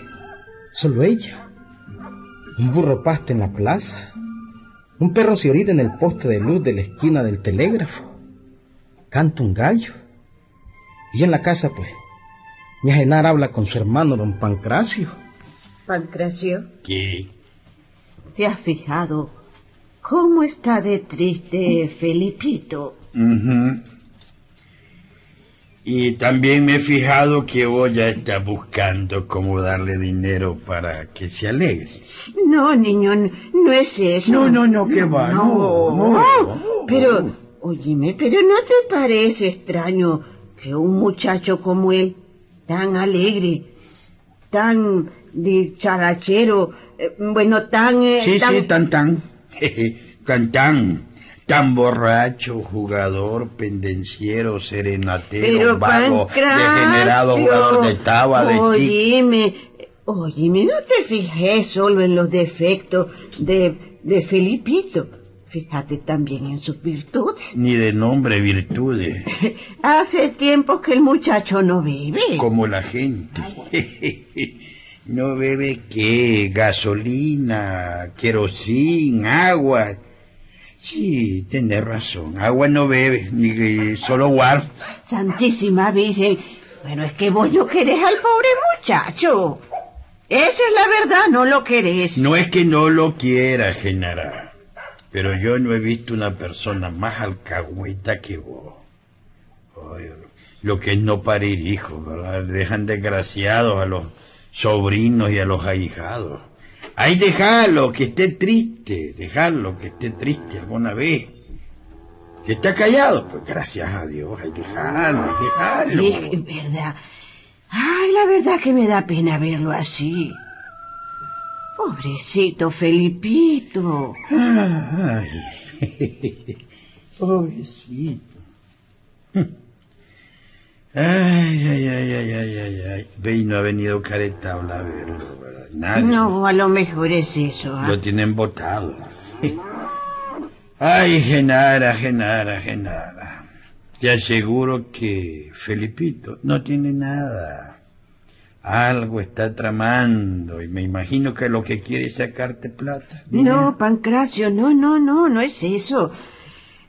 solo ella. Un burro pasta en la plaza. Un perro se orina en el poste de luz de la esquina del telégrafo. Canta un gallo. Y en la casa, pues, Ñajenar habla con su hermano don Pancracio. Pancracio, ¿Qué? ¿te has fijado cómo está de triste Felipito? Ujú. Y también me he fijado que vos ya estás buscando cómo darle dinero para que se alegre. No, niño, no es eso. No, no, no, que va, no, no. Pero, óyeme, pero ¿no te parece extraño que un muchacho como él, tan alegre, tan dicharachero, eh, bueno, tan... eh, Sí, tan- sí, tan tan. Jeje, [laughs] tan tan. Tan borracho, jugador, pendenciero, serenatero, Pero vago, Pancracio, degenerado, jugador de taba, de. Óyeme, óyeme, no te fijes solo en los defectos de, de Felipito. Fíjate también en sus virtudes. Ni de nombre virtudes, [laughs] Hace tiempo que el muchacho no bebe. como la gente. [laughs] No bebe qué, gasolina, querosín, agua. Sí, tenés razón, agua no bebe, ni solo guar. Santísima Virgen. Bueno, es que vos no querés al pobre muchacho. Esa es la verdad, no lo querés. No es que no lo quiera, Genara, pero yo no he visto una persona más alcahueta que vos. Lo que es no parir hijos, ¿verdad? Dejan desgraciados a los sobrinos y a los ahijados. Ay, déjalo, que esté triste, déjalo, que esté triste alguna vez. Que está callado, pues gracias a Dios, ay, déjalo, ay, déjalo. Es que, verdad. Ay, la verdad que me da pena verlo así. Pobrecito Felipito. Ay, [laughs] pobrecito. Ay, ay, ay, ay, ay, ay, ay. Ve y no ha venido Caretabla a verlo, ¿verdad? Nadie. No, a lo mejor es eso. ¿ah? Lo tienen botado. Ay, Genara, Genara, Genara. Te aseguro que Felipito no tiene nada. Algo está tramando y me imagino que lo que quiere es sacarte plata. No, Pancracio, no, no, no, no es eso.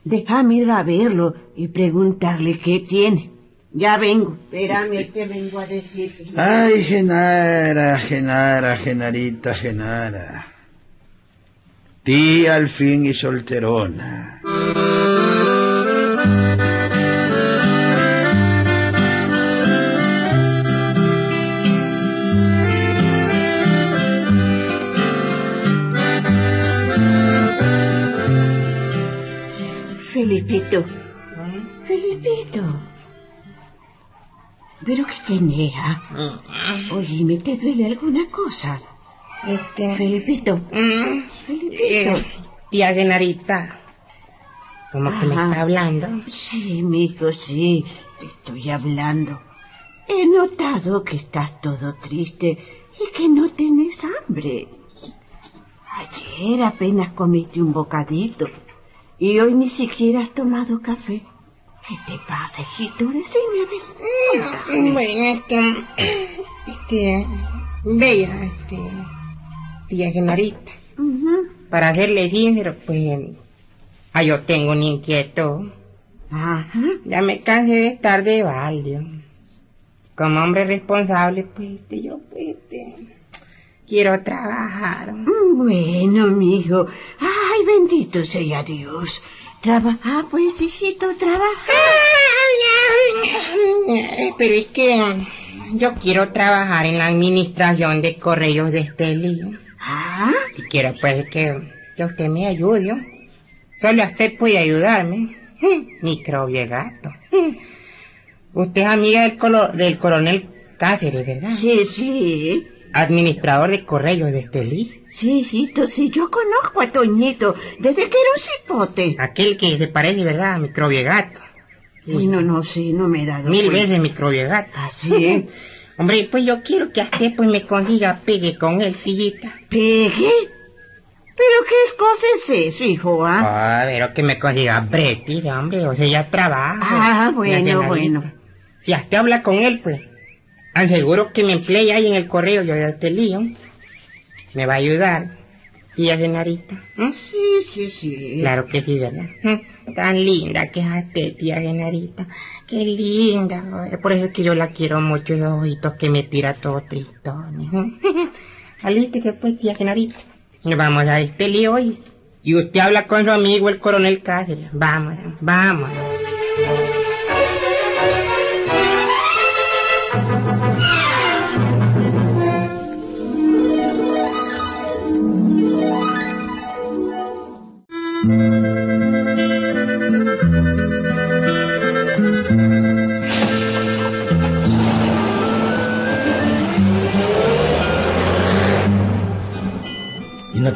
Déjame ir a verlo y preguntarle qué tiene. Ya vengo. Espérame que vengo a decirte. Ay, Genara, Genara, Genarita, Genara. Tía al fin y solterona. Felipito. Felipito. ¿Pero qué tenés? ah? Oye, ¿me te duele alguna cosa? Este... Felipito. Mm, Felipito. eh, tía Genarita. ¿Cómo que me está hablando? Sí, mijo, sí, te estoy hablando. He notado que estás todo triste y que no tienes hambre. Ayer apenas comiste un bocadito y hoy ni siquiera has tomado café. ¿Qué te pasa, hijito? Decime, a ver. Bueno, este... Este... Bella, este... Tía Genarita. Ujú. Para serle sincero, pues... Ah, yo tengo un inquieto. Ajá. Ya me cansé de estar de balde. Como hombre responsable, pues, este, yo, pues, este, quiero trabajar. Mm, Bueno, mijo. Ay, bendito sea Dios. Trabaja, pues, hijito, trabaja. Pero es que yo quiero trabajar en la administración de correos de este lío. Ah, Y quiero pues que, que usted me ayude. Solo usted puede ayudarme. Mm, Microbio gato. Mm. Usted es amiga del, colo- del coronel Cáceres, ¿verdad? sí, sí. Administrador de correos de este lío. Sí, hijito, sí, yo conozco a Toñito desde que era un cipote. Aquel que se parece, ¿verdad? A Microbio gato. Uy, no, no, sí, no me he dado Mil cuenta. veces Microbio gato. ¿Así? [laughs] Hombre, pues yo quiero que a usted pues me consiga pegue con él, tillita. ¿Pegue? ¿Pero qué cosa es eso, hijo, ah? Ah, pero que me consiga Bretis, hombre, o sea, ya trabaja. Ah, Ya bueno, bueno. Si usted habla con él, pues, aseguro que me emplee ahí en el correo yo de este lío. Me va a ayudar. Tía Genarita. ¿m? Sí, sí, sí. Claro que sí, ¿verdad? ¿m? Tan linda que es usted, tía Genarita. Qué linda. Por eso es que yo la quiero mucho, esos ojitos que me tira todo tristones. ¿m? [laughs] Saliste que pues, tía Genarita. Nos vamos a este lío hoy. Y usted habla con su amigo el coronel Cáceres. Vamos, vamos.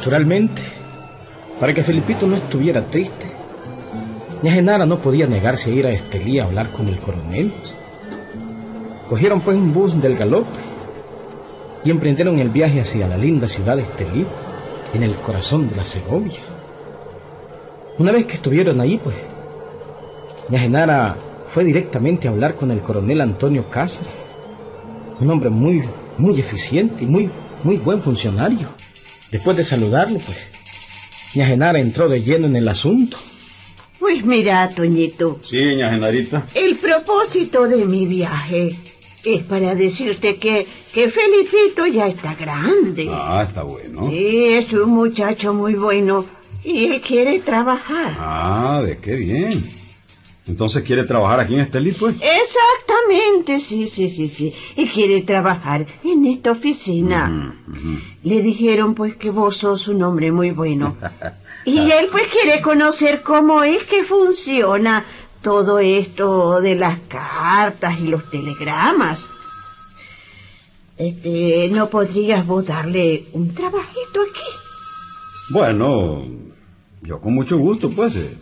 Naturalmente, para que Felipito no estuviera triste, ña Genara no podía negarse a ir a Estelí a hablar con el coronel. Cogieron pues un bus del galope y emprendieron el viaje hacia la linda ciudad de Estelí, en el corazón de la Segovia. Una vez que estuvieron ahí, pues, ña Genara fue directamente a hablar con el coronel Antonio Cáceres, un hombre muy, muy eficiente y muy, muy buen funcionario. Después de saludarlo, pues, ña Genara entró de lleno en el asunto. Pues mira, Toñito, Sí, ña Genarita. el propósito de mi viaje es para decirte que, que Felipito ya está grande. Ah, está bueno. Sí, es un muchacho muy bueno y él quiere trabajar. Ah, de qué bien. Entonces quiere trabajar aquí en Estelí, pues. Exactamente, sí, sí, sí, sí. Y quiere trabajar en esta oficina. Ujú. Le dijeron pues que vos sos un hombre muy bueno. [laughs] Y él pues quiere conocer cómo es que funciona todo esto de las cartas y los telegramas. Este, ¿no podrías vos darle un trabajito aquí? Bueno, yo con mucho gusto, pues. eh.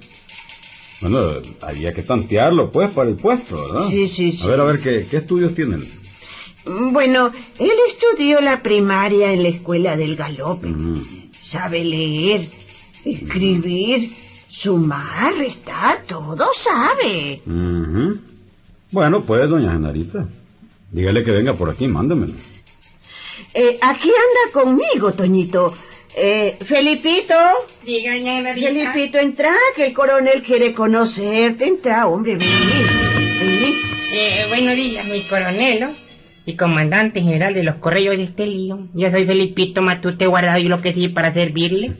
Bueno, había que tantearlo, pues, para el puesto, ¿verdad? Sí, sí, sí. A ver, a ver, ¿qué, qué estudios tienen? Bueno, él estudió la primaria en la escuela del galope. Sabe leer, escribir, sumar, restar, todo sabe. Ujú. Bueno, pues, doña Genarita. Dígale que venga por aquí, mándamelo. Eh, aquí anda conmigo, Toñito. Eh, Felipito, Dígame, Felipito, entra, que el coronel quiere conocerte. Entra, hombre, vení, vení. Eh, buenos días, mi coronel, ¿no? Y comandante general de los correos de este lío. Yo soy Felipito Matute Guardado y lo que sí para servirle.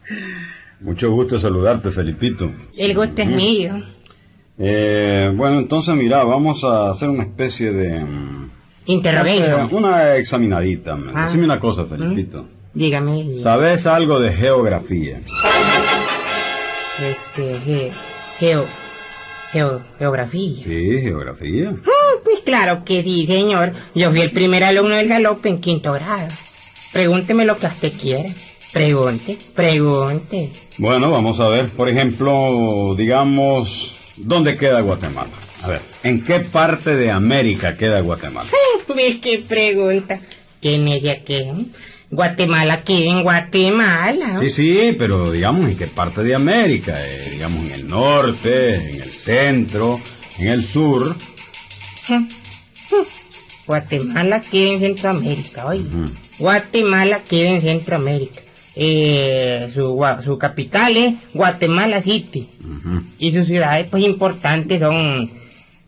[laughs] Mucho gusto saludarte, Felipito. El gusto es mío. Eh, bueno, entonces, mira, vamos a hacer una especie de... mm, Interrogation. Una examinadita. Ah. Decime una cosa, Felipito. Dígame. ¿Sabes algo de geografía? Este, ge- geo, geo, geografía. Sí, geografía. Ah, pues claro que sí, señor. Yo fui el primer alumno del galope en quinto grado. Pregúnteme lo que usted quiera. Pregunte, pregunte. Bueno, vamos a ver, por ejemplo, digamos, ¿dónde queda Guatemala? A ver, ¿en qué parte de América queda Guatemala? ¿Ves qué pregunta? ¿Tiene de qué? Guatemala queda en Guatemala. Sí, sí, pero digamos, ¿en qué parte de América? Eh, digamos, en el norte, en el centro, en el sur. [laughs] Guatemala queda en Centroamérica, oye. Guatemala queda en Centroamérica. Eh, su, su capital es Guatemala City. Y sus ciudades pues importantes son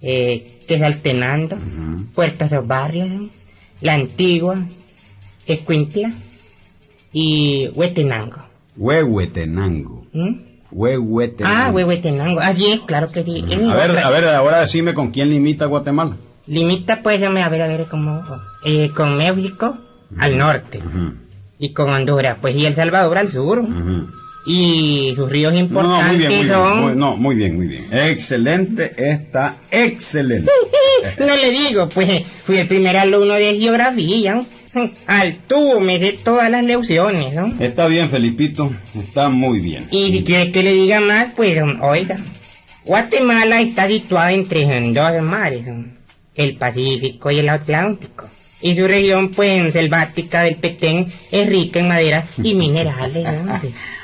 eh, Quetzaltenango, ujú. Puerto de los Barrios. La Antigua, Escuintla y Huetenango. Huehuetenango. ¿Mm? Huehuetenango. Ah, Huehuetenango. Así es, claro que sí. A ver, a ver, ahora decime con quién limita Guatemala. Limita, pues, a ver, a ver, como... Eh, con México al norte. Y con Honduras, pues, y El Salvador al sur. Y sus ríos importantes no, muy bien, muy bien. son... muy- no, muy bien, muy bien. Excelente, está excelente. [laughs] no le digo, pues, fui el primer alumno de geografía. ¿no? [laughs] Al tubo me sé todas las lecciones, ¿no? Está bien, Felipito, está muy bien. Y si quiere que le diga más, pues, oiga, Guatemala está situada entre dos mares, ¿no? el Pacífico y el Atlántico. Y su región, pues, selvática del Petén es rica en madera y [laughs] minerales, ¿no?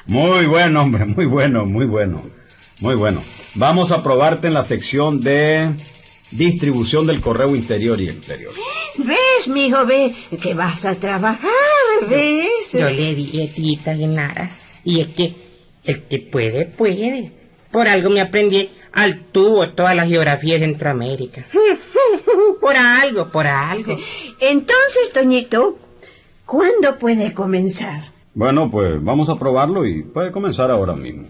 Muy bueno, hombre, muy bueno, muy bueno. Muy bueno. Vamos a probarte en la sección de distribución del correo interior y exterior. [laughs] ¿Ves, mijo? Ve que vas a trabajar, ¿ves? Yo le dije, tita Genara, y es que el que puede, puede. Por algo me aprendí al tubo toda la geografía de Centroamérica. [laughs] Por algo, por algo. Entonces, Toñito, ¿cuándo puede comenzar? Bueno, pues vamos a probarlo y puede comenzar ahora mismo.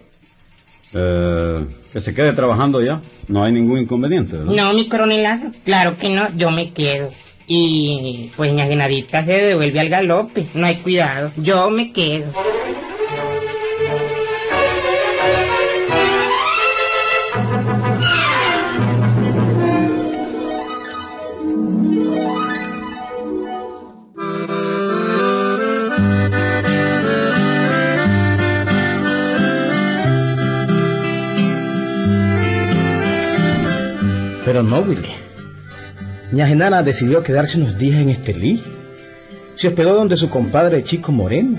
Eh, que se quede trabajando ya. No hay ningún inconveniente, ¿verdad? No, mi coronelazo, claro que no, yo me quedo. Y pues mi Genarita se devuelve al galope, no hay cuidado, yo me quedo. Pero no, Willy. Ña Genara decidió quedarse unos días en Estelí. Se hospedó donde su compadre Chico Moreno,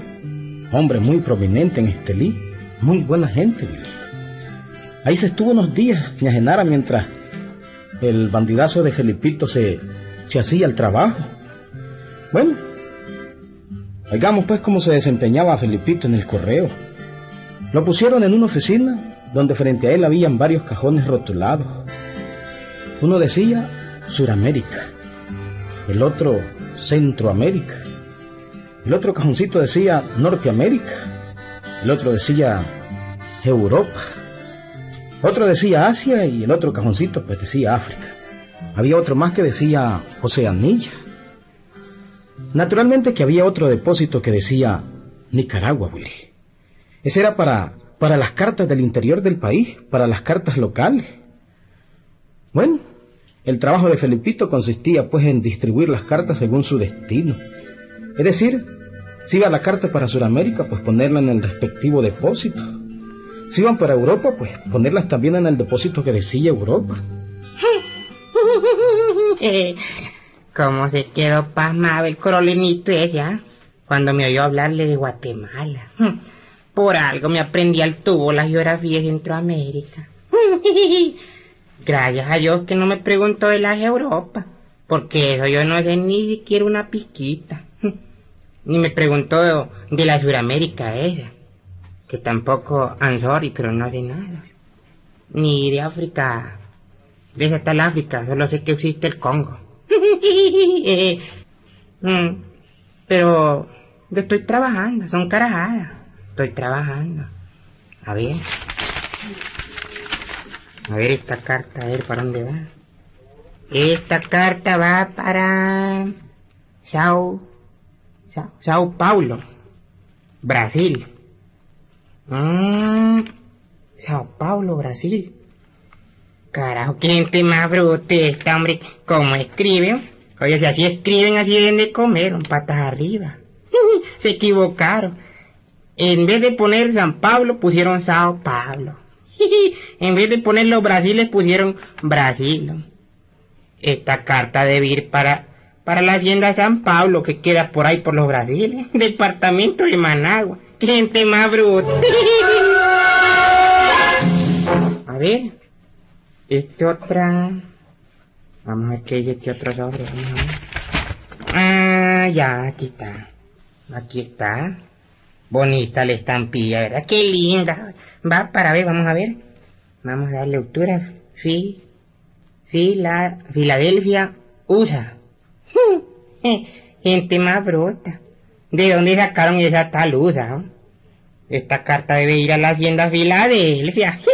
hombre muy prominente en Estelí, muy buena gente. Ahí se estuvo unos días Ña Genara mientras el bandidazo de Felipito se, se hacía el trabajo. Bueno, oigamos pues cómo se desempeñaba Felipito en el correo. Lo pusieron en una oficina donde frente a él habían varios cajones rotulados. Uno decía Suramérica, el otro Centroamérica, el otro cajoncito decía Norteamérica, el otro decía Europa, otro decía Asia y el otro cajoncito pues decía África. Había otro más que decía Oceanilla. Naturalmente que había otro depósito que decía Nicaragua, Willy. Ese era para, para las cartas del interior del país, para las cartas locales. Bueno, el trabajo de Felipito consistía pues en distribuir las cartas según su destino. Es decir, si iba la carta para Sudamérica, pues ponerla en el respectivo depósito. Si iban para Europa, pues ponerlas también en el depósito que decía Europa. [laughs] Cómo se quedó pasmado el corolenito ella cuando me oyó hablarle de Guatemala. Por algo me aprendí al tubo la geografía de Centroamérica. [laughs] Gracias a Dios que no me preguntó de las Europa, porque eso yo no sé ni siquiera una piquita. [laughs] Ni me preguntó de la Suramérica esa, que tampoco, I'm sorry, pero no sé nada. Ni de África, de esa tal África, solo sé que existe el Congo. [laughs] Mm, pero yo estoy trabajando, son carajadas. Estoy trabajando. A ver. A ver esta carta, a ver para dónde va. Esta carta va para Sao, Sao, Sao Paulo, Brasil. Mm, Sao Paulo, Brasil. Carajo, gente más bruta esta, hombre. ¿Cómo escriben? Oye, si así escriben, así deben de comer, un patas arriba. [laughs] Se equivocaron. En vez de poner San Pablo, pusieron Sao Pablo. [laughs] en vez de poner los Brasiles, pusieron Brasil. Esta carta debe ir para, para la hacienda San Pablo, que queda por ahí por los Brasiles. [laughs] Departamento de Managua. Gente más bruta. [laughs] A ver. Este otra... Vamos a ver qué dice este otro sobre. Ah, ya, aquí está. Aquí está. Bonita la estampilla, ¿verdad? Qué linda. Va para ver, vamos a ver. Vamos a dar lectura. Fi, fila, Filadelfia, USA. [laughs] Gente más bruta. ¿De dónde sacaron esa tal USA? Esta carta debe ir a la hacienda Filadelfia. [laughs]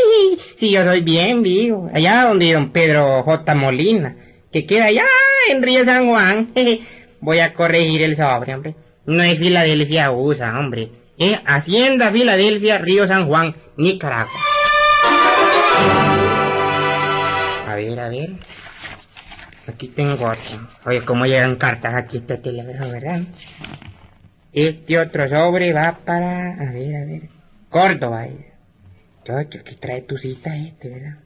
Si yo soy bien vivo. Allá donde don Pedro J. Molina, que queda allá en Río San Juan. [laughs] Voy a corregir el sobre, hombre. No es Filadelfia USA, hombre. Hacienda Filadelfia, Río San Juan, Nicaragua. A ver, a ver. Aquí tengo otro. Oye, cómo llegan cartas aquí este telégrafo, ¿verdad? Este otro sobre va para... A ver, a ver. Córdoba. eh. Chocho, aquí trae tu cita este, ¿verdad?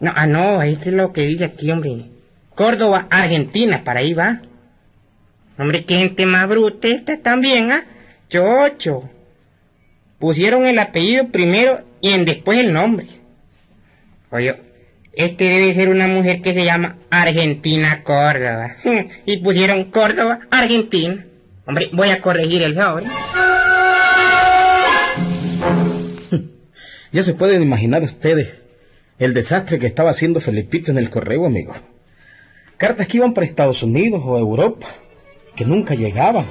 No, ah, no, este es lo que dice aquí, hombre. Córdoba, Argentina, para ahí va. Hombre, qué gente más bruta esta también, ¿ah? Chocho. Pusieron el apellido primero y en después el nombre. Oye, este debe ser una mujer que se llama Argentina Córdoba. [laughs] y pusieron Córdoba, Argentina. Hombre, voy a corregir el sobre. [laughs] Ya se pueden imaginar ustedes el desastre que estaba haciendo Felipito en el correo, amigo. Cartas que iban para Estados Unidos o Europa, que nunca llegaban.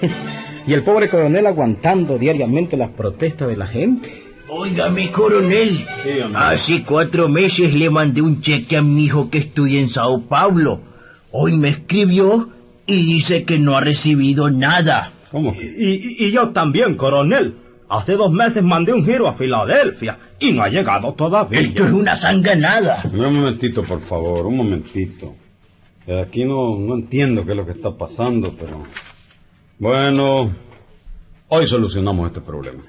[laughs] y el pobre coronel aguantando diariamente las protestas de la gente. Óigame, coronel. Hace cuatro meses le mandé un cheque a mi hijo que estudia en Sao Paulo. Hoy me escribió y dice que no ha recibido nada. ¿Cómo? Y, y yo también, coronel. Hace dos meses mandé un giro a Filadelfia y no ha llegado todavía. Esto es una sanganada. Un momentito, por favor, un momentito. Aquí no, no entiendo qué es lo que está pasando, pero... Bueno, hoy solucionamos este problema.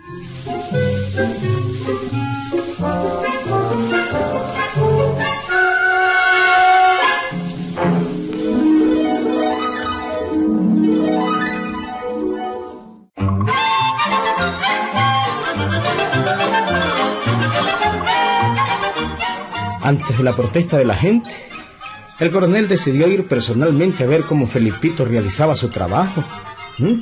Antes de la protesta de la gente, el coronel decidió ir personalmente a ver cómo Felipito realizaba su trabajo. ¿Mm?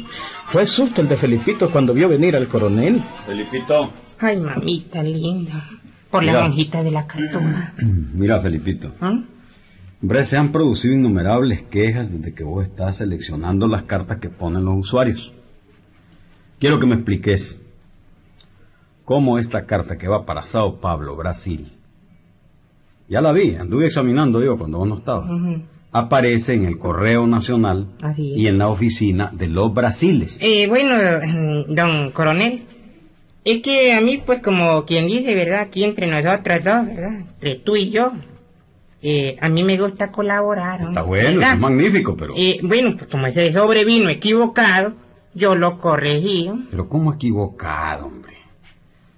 Fue susto el de Felipito cuando vio venir al coronel. Felipito. Ay, mamita linda. Por la Mira. lonjita de la cartona. [clears throat] Mira, Felipito. ¿Ah? Hombre, se han producido innumerables quejas desde que vos estás seleccionando las cartas que ponen los usuarios. Quiero que me expliques cómo esta carta que va para Sao Paulo, Brasil, ya la vi, anduve examinando yo cuando vos no estabas. Aparece en el Correo Nacional y en la oficina de los Brasiles. Eh, bueno, mm, don coronel, es que a mí, pues como quien dice, ¿verdad? Aquí entre nosotros dos, ¿verdad? Entre tú y yo, eh, a mí me gusta colaborar. Está bueno, eso ¿verdad? es magnífico, pero... Eh, bueno, pues como ese sobre vino equivocado, yo lo corregí. Pero ¿cómo equivocado, hombre?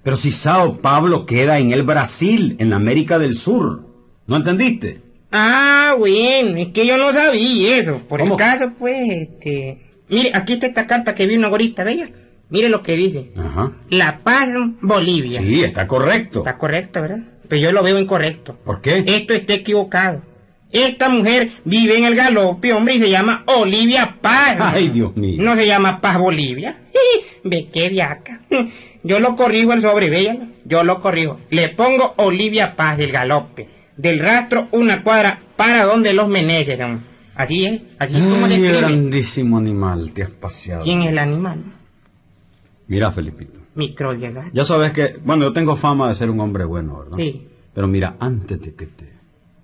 Pero si Sao Paulo queda en el Brasil, en América del Sur. ¿No entendiste? Ah, bueno, es que yo no sabía eso. Por ¿Cómo? el caso, pues, este... Mire, aquí está esta carta que vino ahorita, ¿veis? Mire lo que dice. Ajá. La Paz, Bolivia. Sí, está correcto. Está correcto, ¿verdad? Pero yo lo veo incorrecto. ¿Por qué? Esto está equivocado. Esta mujer vive en el galope, hombre, y se llama Olivia Paz. [laughs] Ay, Dios mío. No se llama Paz Bolivia. [laughs] Ve qué de acá. [laughs] Yo lo corrijo el sobre, véalo. Yo lo corrijo. Le pongo Olivia Paz del galope. Del rastro una cuadra para donde los meneses. hombre. Así es, así es como le grandísimo animal, te has paseado. ¿Quién es el animal? Mira, Felipito. Microbia gato. Ya sabes que, bueno, yo tengo fama de ser un hombre bueno, ¿verdad? Sí. Pero mira, antes de que te,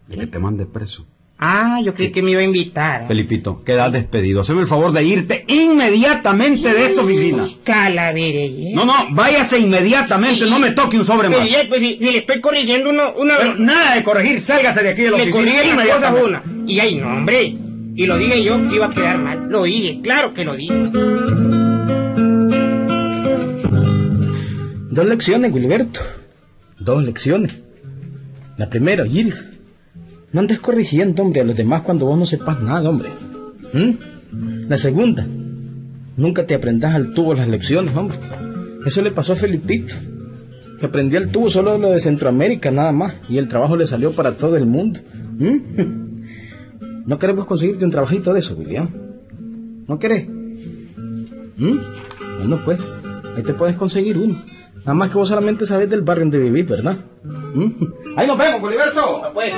de que te mande preso, Ah, yo creí que me iba a invitar. Felipito, quedas despedido. Hazme el favor de irte inmediatamente de esta oficina. Calavere. No, no, váyase inmediatamente, no me toque un sobre más. ya, pues si, si le estoy corrigiendo uno, una Pero nada de corregir, sálgase de aquí de la Le oficina. corrige las cosas inmediatamente. una. Y ahí, no, hombre. Y lo dije yo que iba a quedar mal. Lo dije, claro que lo dije. Dos lecciones, Wilberto. Dos lecciones. La primera, Gil. No andes corrigiendo, hombre, a los demás cuando vos no sepas nada, hombre. ¿Mm? La segunda. Nunca te aprendas al tubo las lecciones, hombre. Eso le pasó a Felipito. Que aprendió al tubo solo lo de Centroamérica, nada más. Y el trabajo le salió para todo el mundo. ¿Mm? [laughs] ¿No queremos conseguirte un trabajito de eso, William? ¿No querés? ¿Mm? Bueno, pues, ahí te puedes conseguir uno. Nada más que vos solamente sabés del barrio donde vivís, ¿verdad? ¿Mm? [laughs] Ahí nos vemos, Boliberto. Pues.